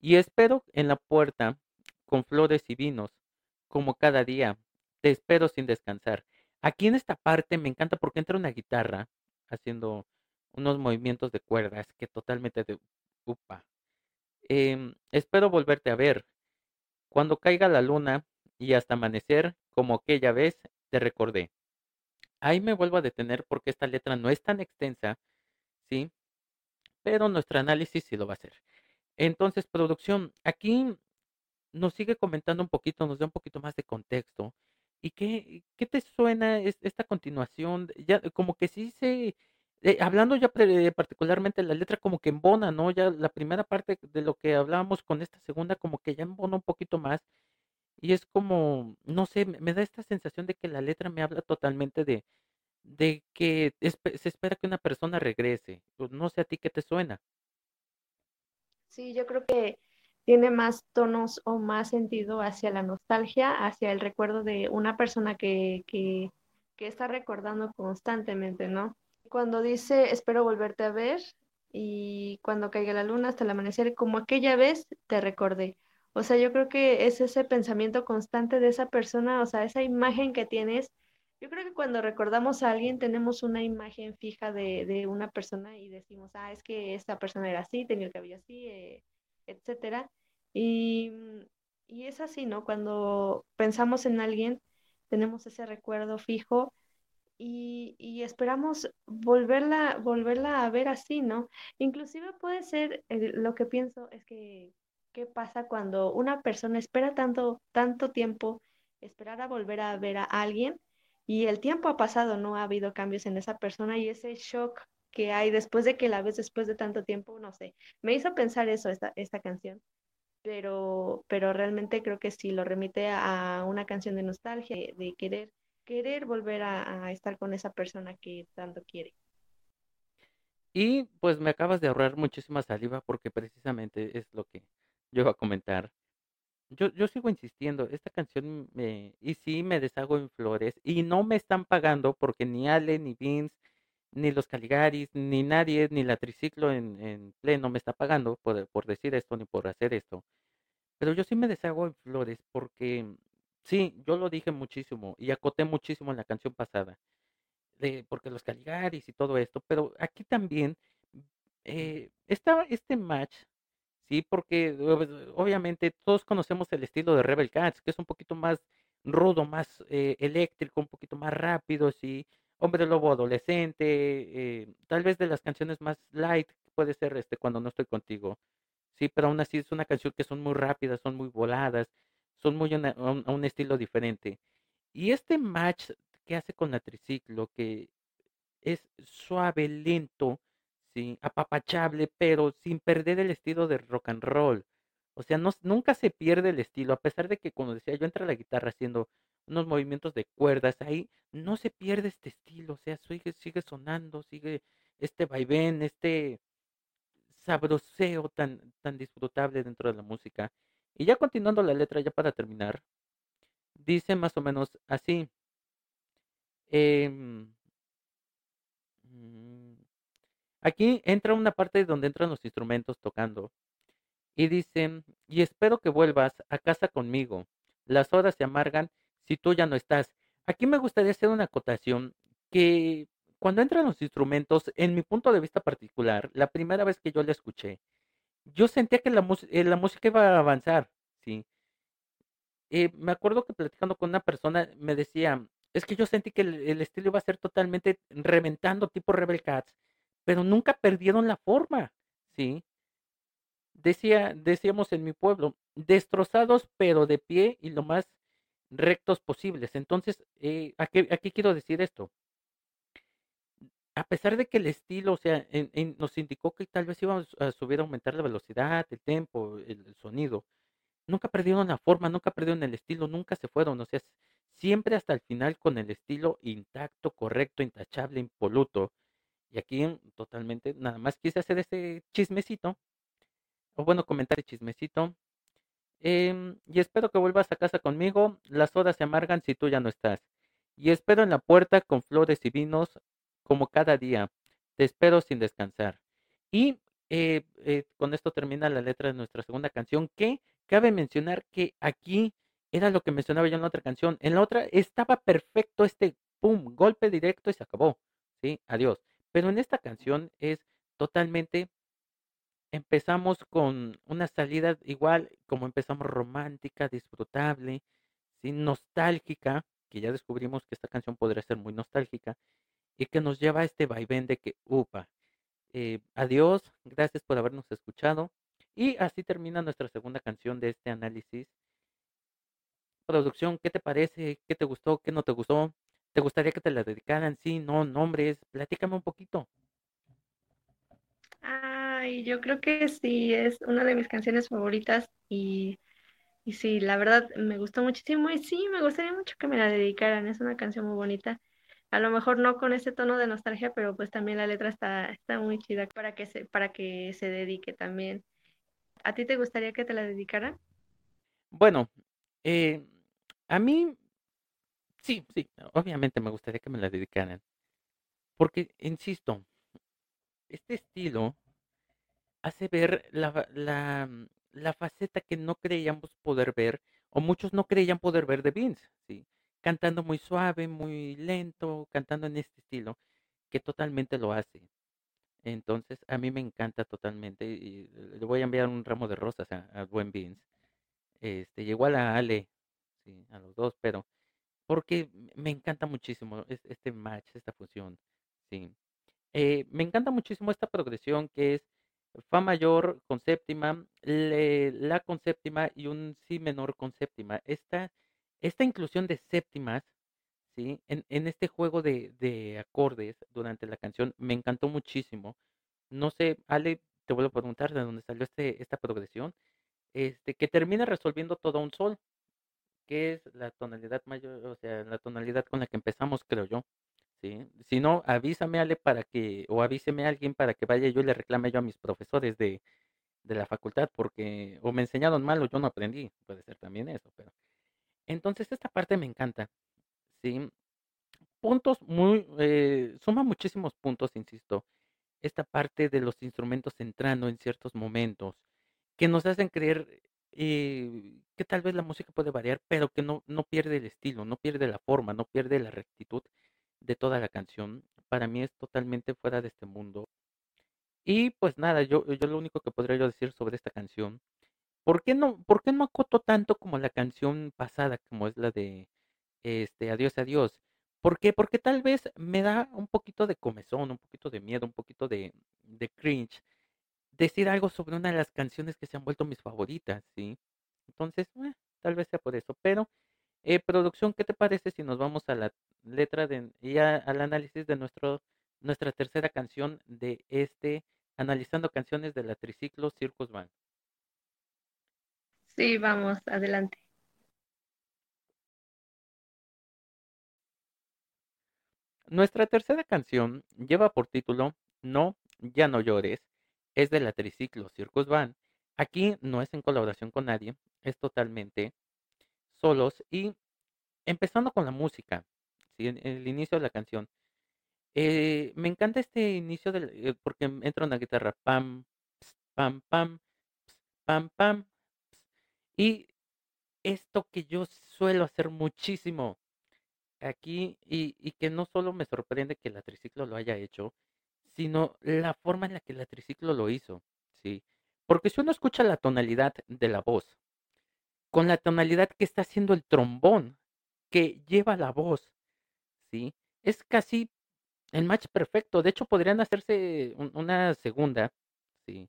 Y espero en la puerta con flores y vinos, como cada día, te espero sin descansar. Aquí en esta parte me encanta porque entra una guitarra haciendo unos movimientos de cuerdas que totalmente de upa. Em, espero volverte a ver. Cuando caiga la luna y hasta amanecer, como aquella vez, te recordé. Ahí me vuelvo a detener porque esta letra no es tan extensa, ¿sí? Pero nuestro análisis sí lo va a hacer. Entonces, producción, aquí nos sigue comentando un poquito, nos da un poquito más de contexto. ¿Y qué, qué te suena esta continuación? Ya como que sí se, eh, hablando ya particularmente la letra como que embona, ¿no? Ya la primera parte de lo que hablábamos con esta segunda como que ya embona un poquito más. Y es como, no sé, me da esta sensación de que la letra me habla totalmente de, de que se espera que una persona regrese. No sé a ti qué te suena. Sí, yo creo que tiene más tonos o más sentido hacia la nostalgia, hacia el recuerdo de una persona que, que, está recordando constantemente, ¿no? Cuando dice espero volverte a ver, y cuando caiga la luna hasta el amanecer, como aquella vez te recordé. O sea, yo creo que es ese pensamiento constante de esa persona, o sea, esa imagen que tienes. Yo creo que cuando recordamos a alguien tenemos una imagen fija de, de una persona y decimos, ah, es que esta persona era así, tenía el cabello así, eh, etcétera. Y, y es así, ¿no? Cuando pensamos en alguien, tenemos ese recuerdo fijo y, y esperamos volverla, volverla a ver así, ¿no? Inclusive puede ser, eh, lo que pienso es que, ¿qué pasa cuando una persona espera tanto, tanto tiempo, esperar a volver a ver a alguien y el tiempo ha pasado, no ha habido cambios en esa persona y ese shock que hay después de que la ves después de tanto tiempo, no sé, me hizo pensar eso esta, esta canción pero, pero realmente creo que sí lo remite a una canción de nostalgia, de, querer, querer volver a, a, estar con esa persona que tanto quiere. Y pues me acabas de ahorrar muchísima saliva porque precisamente es lo que yo iba a comentar. Yo, yo sigo insistiendo, esta canción me, y sí me deshago en flores y no me están pagando porque ni Ale, ni Vince, ni los Caligaris, ni nadie, ni la Triciclo en, en pleno me está pagando por, decir esto ni por hacer esto. Pero yo sí me deshago en flores porque sí, yo lo dije muchísimo y acoté muchísimo en la canción pasada, de, porque los Caligaris y todo esto, pero aquí también eh, está este match, sí, porque ob- obviamente todos conocemos el estilo de Rebel Cats, que es un poquito más rudo, más eh, eléctrico, un poquito más rápido, sí, Hombre Lobo adolescente, eh, tal vez de las canciones más light puede ser este cuando no estoy contigo. Sí, pero aún así es una canción que son muy rápidas, son muy voladas, son muy un, a un estilo diferente. Y este match que hace con la triciclo, que es suave, lento, sí, apapachable, pero sin perder el estilo de rock and roll. O sea, no, nunca se pierde el estilo, a pesar de que, como decía, yo entra la guitarra haciendo unos movimientos de cuerdas, ahí no se pierde este estilo, o sea, sigue, sigue sonando, sigue este vaivén, este sabroseo tan, tan disfrutable dentro de la música. Y ya continuando la letra, ya para terminar, dice más o menos así. em, mm, aquí entra una parte donde entran los instrumentos tocando y dicen, y espero que vuelvas a casa conmigo. Las horas se amargan si tú ya no estás. Aquí me gustaría hacer una acotación que cuando entran los instrumentos, en mi punto de vista particular, la primera vez que yo la escuché, yo sentía que la, eh, la música iba a avanzar, ¿sí? Eh, me acuerdo que platicando con una persona me decía, es que yo sentí que el, el estilo iba a ser totalmente reventando tipo Rebel Cats, pero nunca perdieron la forma, ¿sí? Decía, decíamos en mi pueblo, destrozados pero de pie y lo más rectos posibles. Entonces, eh, ¿a qué, a qué quiero decir esto? A pesar de que el estilo, o sea, en- nos indicó que tal vez íbamos a subir, a aumentar la velocidad, el tempo, el, el sonido, nunca perdieron la forma, nunca perdieron el estilo, nunca se fueron, o sea, siempre hasta el final con el estilo intacto, correcto, intachable, impoluto. Y aquí mm, totalmente, nada más quise hacer este chismecito, o bueno, comentar el chismecito. Em, y espero que vuelvas a casa conmigo, las horas se amargan si tú ya no estás. Y espero en la puerta con flores y vinos como cada día. Te espero sin descansar. Y eh, eh, con esto termina la letra de nuestra segunda canción, que cabe mencionar que aquí era lo que mencionaba yo en la otra canción. En la otra estaba perfecto este pum, golpe directo y se acabó. Sí, adiós. Pero en esta canción es totalmente empezamos con una salida igual como empezamos romántica, disfrutable, sí, nostálgica, que ya descubrimos que esta canción podría ser muy nostálgica y que nos lleva a este vaivén de que, upa, eh, adiós, gracias por habernos escuchado. Y así termina nuestra segunda canción de este análisis. Producción, ¿qué te parece? ¿Qué te gustó? ¿Qué no te gustó? ¿Te gustaría que te la dedicaran? Sí, no, nombres, platícame un poquito. Ay, yo creo que sí, es una de mis canciones favoritas y, y sí, la verdad me gustó muchísimo y sí, me gustaría mucho que me la dedicaran, es una canción muy bonita. A lo mejor no con ese tono de nostalgia, pero pues también la letra está, está muy chida para que se, para que se dedique también. ¿A ti te gustaría que te la dedicaran? Bueno, eh, a mí Sí, sí, obviamente me gustaría que me la dedicaran, porque, insisto, este estilo hace ver la, mm, la faceta que no creíamos poder ver, o muchos no creían poder ver de Vince, ¿sí? Cantando muy suave, muy lento, cantando en este estilo, que totalmente lo hace. Entonces, a mí me encanta totalmente y le voy a enviar un ramo de rosas a, a buen Vince. Este, igual a Ale, sí, a los dos, pero porque me encanta muchísimo es- este match, esta fusión, sí. Eh, me encanta muchísimo esta progresión que es fa mayor con séptima, le- la con séptima y un si menor con séptima. Esta, esta inclusión de séptimas, ¿sí? En, en este juego de, de acordes durante la canción me encantó muchísimo. No sé, Ale, te vuelvo a preguntar de dónde salió este, esta progresión, este, que termina resolviendo todo un sol, que es la tonalidad mayor, o sea, la tonalidad con la que empezamos, creo yo. Sí, si no, avísame, Ale, para que, o avíseme a alguien para que vaya yo y le reclame yo a mis profesores de, de la facultad, porque o me enseñaron mal o yo no aprendí, puede ser también eso, pero. Entonces, esta parte me encanta, ¿sí? Puntos muy, eh, suma muchísimos puntos, insisto, esta parte de los instrumentos entrando en ciertos momentos, que nos hacen creer eh, que tal vez la música puede variar, pero que no, no pierde el estilo, no pierde la forma, no pierde la rectitud de toda la canción. Para mí es totalmente fuera de este mundo. Y pues nada, yo, yo lo único que podría yo decir sobre esta canción, ¿por qué no, por qué no acoto tanto como la canción pasada, como es la de este Adiós, adiós? ¿Por qué? Porque tal vez me da un poquito de comezón, un poquito de miedo, un poquito de, de cringe decir algo sobre una de las canciones que se han vuelto mis favoritas, ¿sí? Entonces, eh, tal vez sea por eso. Pero, eh, producción, ¿qué te parece si nos vamos a la letra de, y a- al análisis de nuestro, nuestra tercera canción de este, analizando canciones de la Triciclo Circus Band? Sí, vamos, adelante. Nuestra tercera canción lleva por título No, ya no llores. Es de la Triciclo Circus Band. Aquí no es en colaboración con nadie, es totalmente solos y empezando con la música, ¿sí? el inicio de la canción. Eh, me encanta este inicio del, eh, porque entra una guitarra pam, pam, pam, pam, pam. Y esto que yo suelo hacer muchísimo aquí y, y que no solo me sorprende que la triciclo lo haya hecho, sino la forma en la que la triciclo lo hizo, ¿sí? Porque si uno escucha la tonalidad de la voz con la tonalidad que está haciendo el trombón que lleva la voz, ¿sí? Es casi el match perfecto. De hecho, podrían hacerse un- una segunda, ¿sí?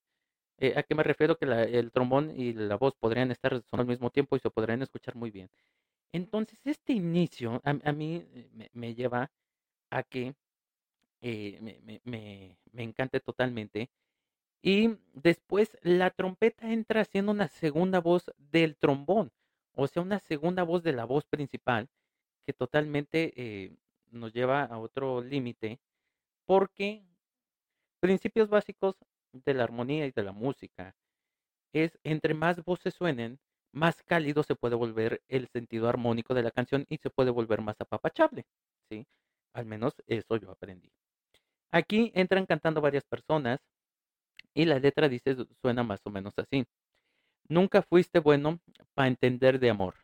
Eh, ¿a qué me refiero? Que la- el trombón y la voz podrían estar al mismo tiempo y se podrían escuchar muy bien. Entonces, este inicio a, mí eh, me, lleva a que eh, me, me, me encante totalmente. Y después la trompeta entra haciendo una segunda voz del trombón, o sea, una segunda voz de la voz principal, que totalmente eh, nos lleva a otro límite, porque principios básicos de la armonía y de la música es entre más voces suenen, más cálido se puede volver el sentido armónico de la canción y se puede volver más apapachable, ¿sí? Al menos eso yo aprendí. Aquí entran cantando varias personas y la letra dice, suena más o menos así. Nunca fuiste bueno para entender de amor.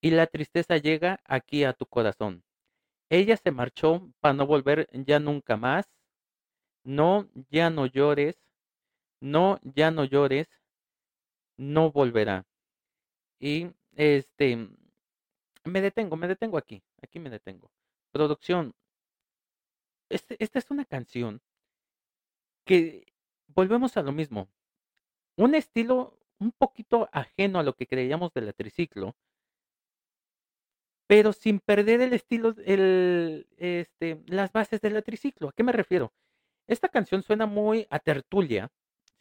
Y la tristeza llega aquí a tu corazón. Ella se marchó para no volver ya nunca más. No, ya no llores. No, ya no llores. No volverá. Y este, me detengo, me detengo aquí. Aquí me detengo. Producción. Este, esta es una canción que volvemos a lo mismo. Un estilo un poquito ajeno a lo que creíamos de la triciclo, pero sin perder el estilo, el, este, las bases de la triciclo. ¿A qué me refiero? Esta canción suena muy a tertulia,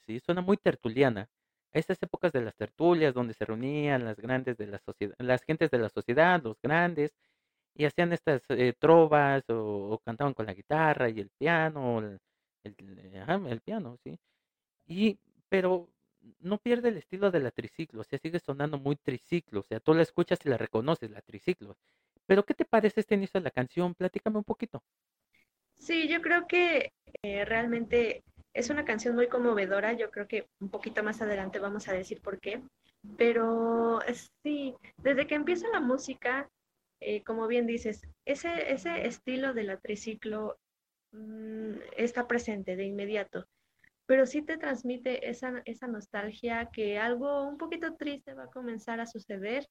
¿sí? Suena muy tertuliana. A estas épocas de las tertulias donde se reunían las grandes de la sociedad, las gentes de la sociedad, los grandes, y hacían estas eh, trovas o, cantaban con la guitarra y el piano, el, ajá, el piano, ¿sí? Y, pero no pierde el estilo de la triciclo, o sea, sigue sonando muy triciclo, o sea, tú la escuchas y la reconoces, la triciclo. Pero, ¿qué te parece este la canción? Platícame un poquito. Sí, yo creo que eh, realmente Es una canción muy conmovedora, yo creo que un poquito más adelante vamos a decir por qué, pero sí, desde que empieza la música, eh, como bien dices, ese, ese estilo de la triciclo mm, está presente de inmediato, pero sí te transmite esa, esa nostalgia que algo un poquito triste va a comenzar a suceder.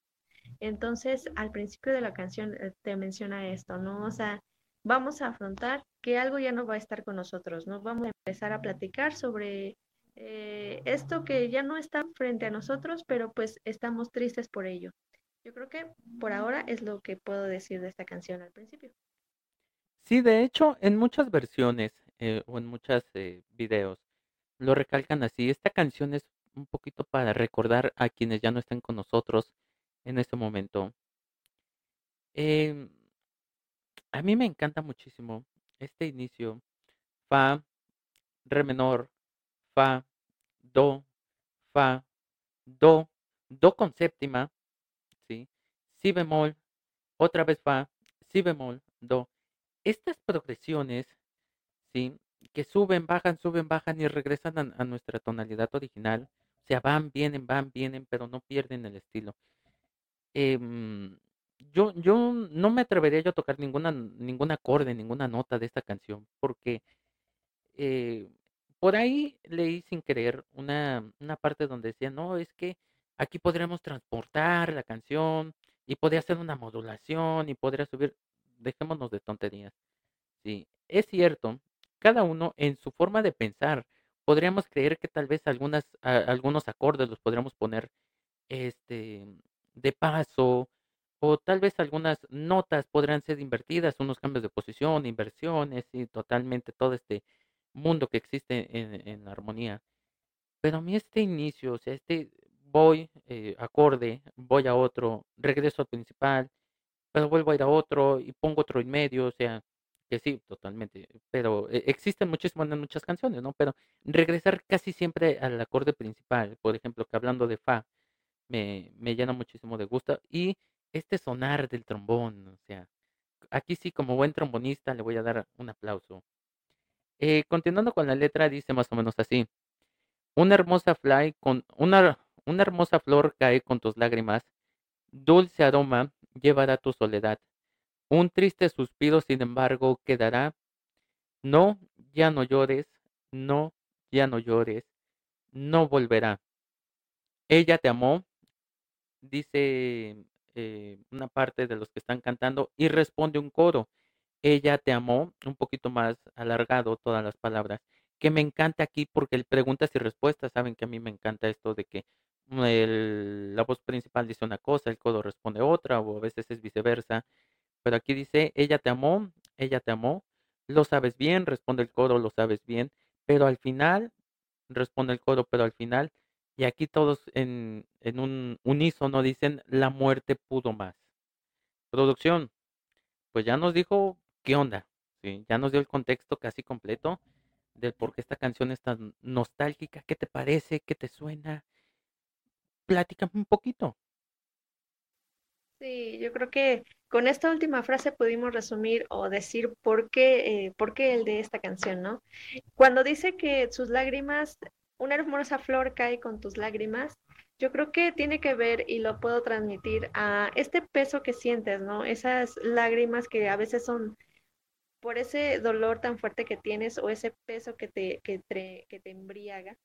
Entonces, al principio de la canción eh, te menciona esto, ¿no? O sea, vamos a afrontar que algo ya no va a estar con nosotros, ¿no? Vamos a empezar a platicar sobre eh, esto que ya no está frente a nosotros, pero pues estamos tristes por ello. Yo creo que por ahora es lo que puedo decir de esta canción al principio. Sí, de hecho, en muchas versiones eh, o en muchos eh, videos lo recalcan así. Esta canción es un poquito para recordar a quienes ya no están con nosotros en este momento. Em, a mí me encanta muchísimo este inicio. Fa, re menor, fa, do, fa, do, do con séptima, ¿sí? Si bemol, otra vez fa, si bemol, do. Estas progresiones, ¿sí? Que suben, bajan, suben, bajan y regresan a, nuestra tonalidad original. O sea, van, vienen, van, vienen, pero no pierden el estilo. Em, yo, yo no me atrevería yo a tocar ninguna, ningún acorde, ninguna nota de esta canción, porque eh, por ahí leí sin querer una, una parte donde decía, no, es que aquí podríamos transportar la canción y podría hacer una modulación y podría subir, dejémonos de tonterías. Sí, es cierto, cada uno en su forma de pensar, podríamos creer que tal vez algunos acordes los podríamos poner este, de paso, o tal vez algunas notas podrían ser invertidas, unos cambios de posición, inversiones y totalmente todo este mundo que existe en, la armonía. Pero a mí este inicio, o sea, este voy, eh, acorde, voy a otro, regreso al principal, pero vuelvo a ir a otro y pongo otro en medio, o sea, que sí, totalmente, pero eh, existen muchísimas muchas canciones, ¿no? Pero regresar casi siempre al acorde principal, por ejemplo, que hablando de Fa, me, me llena muchísimo de gusto y este sonar del trombón, o sea, aquí sí como buen trombonista le voy a dar un aplauso. Eh, continuando con la letra, dice más o menos así. Una hermosa fly con una, una hermosa flor cae con tus lágrimas, dulce aroma llevará tu soledad. Un triste suspiro, sin embargo, quedará. No, ya no llores, no, ya no llores, no volverá. Ella te amó, dice eh, una parte de los que están cantando, y responde un coro. Ella te amó, un poquito más alargado todas las palabras, que me encanta aquí porque el preguntas y respuestas, saben que a mí me encanta esto de que la voz principal dice una cosa, el codo responde otra, o a veces es viceversa, pero aquí dice, ella te amó, ella te amó, lo sabes bien, responde el coro, lo sabes bien, pero al final, responde el coro, pero al final, y aquí todos en, un unísono dicen, la muerte pudo más. Producción, pues ya nos dijo ¿qué onda? Ya nos dio el contexto casi completo del por qué esta canción es tan nostálgica. ¿Qué te parece? ¿Qué te suena? Pláticame un poquito. Sí, yo creo que con esta última frase pudimos resumir o decir por qué, eh, por qué el de esta canción, ¿no? Cuando dice que sus lágrimas, una hermosa flor cae con tus lágrimas, yo creo que tiene que ver y lo puedo transmitir a este peso que sientes, ¿no? Esas lágrimas que a veces son por ese dolor tan fuerte que tienes o ese peso que te, que te, que te embriaga,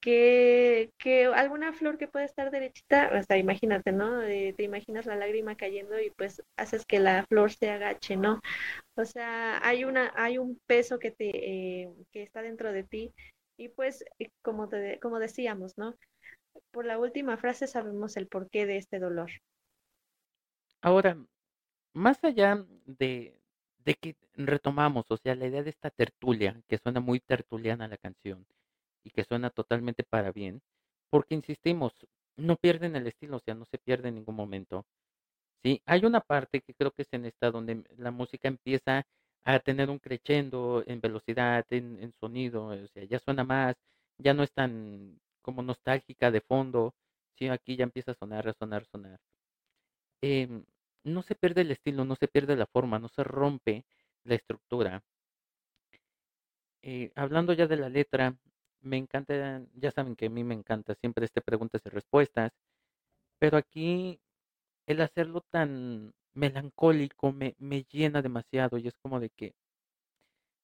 que, que, alguna flor que puede estar derechita, hasta imagínate, ¿no? te imaginas la lágrima cayendo y pues haces que la flor se agache, ¿no? O sea, hay, una, hay un peso que, te, eh, que está dentro de ti y pues eh, como, te, como decíamos, ¿no? Por la última frase sabemos el porqué de este dolor. Ahora, más allá de, de que retomamos, o sea, la idea de esta tertulia, que suena muy tertuliana la canción y que suena totalmente para bien, porque insistimos, no pierden el estilo, o sea, no se pierde en ningún momento. Sí, hay una parte que creo que es en esta donde la música empieza a tener un crescendo en velocidad, en, sonido, o sea, ya suena más, ya no es tan como nostálgica de fondo, sí, aquí ya empieza a sonar, a sonar, a sonar. Em, no se pierde el estilo, no se pierde la forma, no se rompe la estructura. Eh, hablando ya de la letra, me encanta, ya saben que a mí me encanta siempre este preguntas y respuestas, pero aquí el hacerlo tan melancólico me, me llena demasiado y es como de que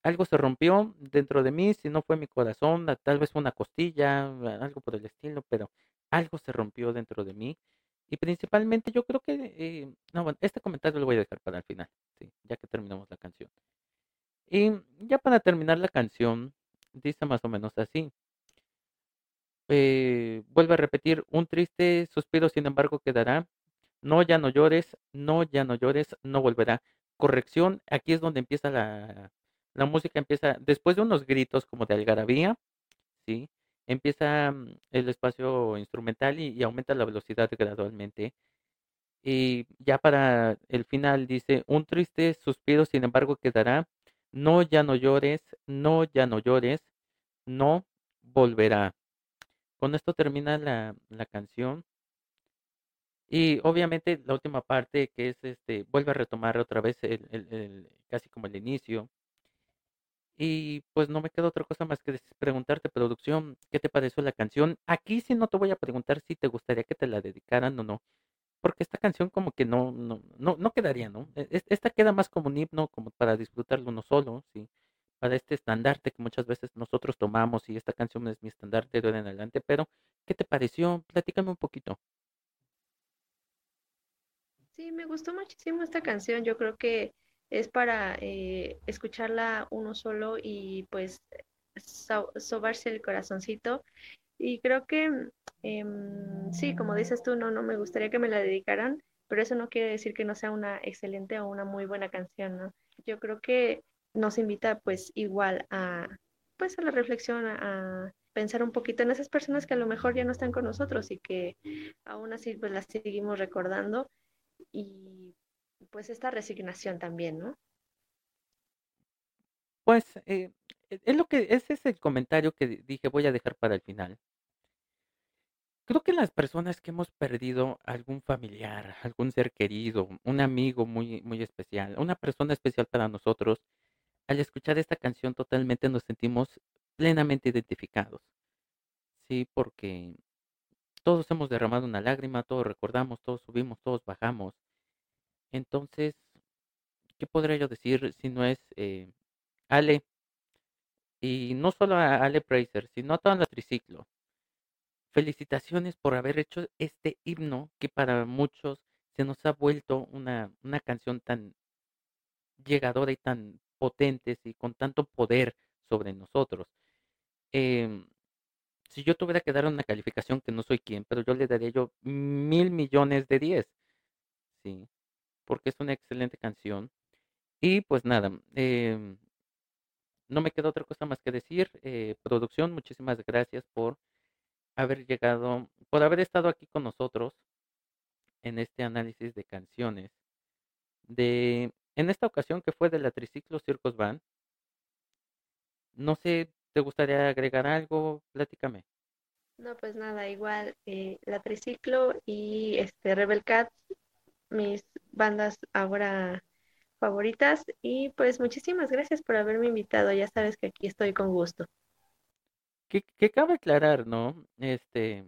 algo se rompió dentro de mí, si no fue mi corazón, tal vez fue una costilla, algo por el estilo, pero algo se rompió dentro de mí. Y principalmente yo creo que, eh, no, este comentario lo voy a dejar para el final, sí, ya que terminamos la canción. Y ya para terminar la canción, dice más o menos así. Eh, vuelve a repetir, un triste suspiro, sin embargo, quedará. No, ya no llores, no, ya no llores, no volverá. Corrección, aquí es donde empieza la, la música, empieza, después de unos gritos como de algarabía, ¿sí? Empieza mm, el espacio instrumental y, aumenta la velocidad gradualmente. Y ya para el final dice, un triste suspiro, sin embargo, quedará. No, ya no llores, no, ya no llores, no volverá. Con esto termina la, la canción. Y obviamente la última parte que es este, vuelve a retomar otra vez el- casi como el inicio. Y pues no me queda otra cosa más que preguntarte, producción, ¿qué te pareció la canción? Aquí sí no te voy a preguntar si te gustaría que te la dedicaran o no, porque esta canción como que no, no, no, no quedaría, ¿no? E- es- Esta queda más como un himno, como para disfrutarlo uno solo, ¿sí? Para este estandarte que muchas veces nosotros tomamos y esta canción es mi estandarte de en adelante, pero ¿qué te pareció? Platícame un poquito. Sí, me gustó muchísimo esta canción. Yo creo que es para eh, escucharla uno solo y pues so- sobarse el corazoncito. Y creo que em, sí, como dices tú, no, no me gustaría que me la dedicaran, pero eso no quiere decir que no sea una excelente o una muy buena canción, ¿no? Yo creo que nos invita pues igual a pues a la reflexión, a, a pensar un poquito en esas personas que a lo mejor ya no están con nosotros y que aún así pues las seguimos recordando y pues esta resignación también, ¿no? Pues eh, e- es lo que, ese es el comentario que di- dije voy a dejar para el final. Creo que las personas que hemos perdido algún familiar, algún ser querido, un amigo muy, muy especial, una persona especial para nosotros, al escuchar esta canción totalmente nos sentimos plenamente identificados, ¿sí? Porque todos hemos derramado una lágrima, todos recordamos, todos subimos, todos bajamos. Entonces, ¿qué podría yo decir si no es eh, Ale? Y no solo a Ale Fraser, sino a toda la triciclo. Felicitaciones por haber hecho este himno que para muchos se nos ha vuelto una, una canción tan llegadora y tan potente y con tanto poder sobre nosotros. Em, si yo tuviera que dar una calificación que no soy quien, pero yo le daría yo mil millones de diez, sí, porque es una excelente canción. Y pues nada, em, no me queda otra cosa más que decir. Eh, producción, muchísimas gracias por haber llegado, por haber estado aquí con nosotros en este análisis de canciones. De, en esta ocasión que fue de la Triciclo Circus Band, no sé, ¿te gustaría agregar algo? Platícame. No, pues nada, igual eh, la Triciclo y este Rebel Cats, mis bandas ahora favoritas y pues muchísimas gracias por haberme invitado, ya sabes que aquí estoy con gusto. Que, cabe aclarar, ¿no? Este,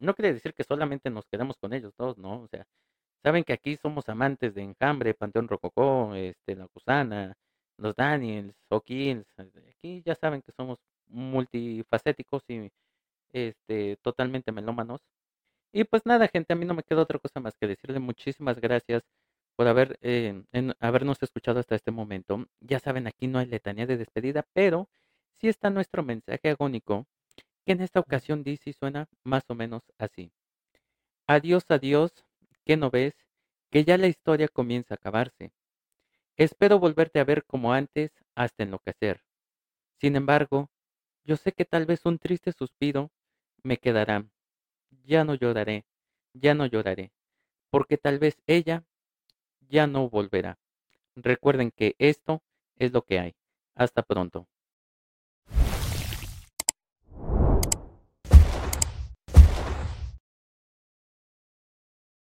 no quiere decir que solamente nos quedamos con ellos dos, ¿no? O sea, saben que aquí somos amantes de Enjambre, Panteón Rococó, este, La Gusana, los Daniels, O'Kills. Aquí ya saben que somos multifacéticos y este, totalmente melómanos. Y pues nada, gente, a mí no me queda otra cosa más que decirle muchísimas gracias por haber, eh, en- habernos escuchado hasta este momento. Ya saben, aquí no hay letanía de despedida, pero sí está nuestro mensaje agónico, que en esta ocasión dice y suena más o menos así. Adiós, adiós, que no ves, que ya la historia comienza a acabarse. Espero volverte a ver como antes hasta enloquecer. Sin embargo, yo sé que tal vez un triste suspiro me quedará. Ya no lloraré, ya no lloraré, porque tal vez ella ya no volverá. Recuerden que esto es lo que hay. Hasta pronto.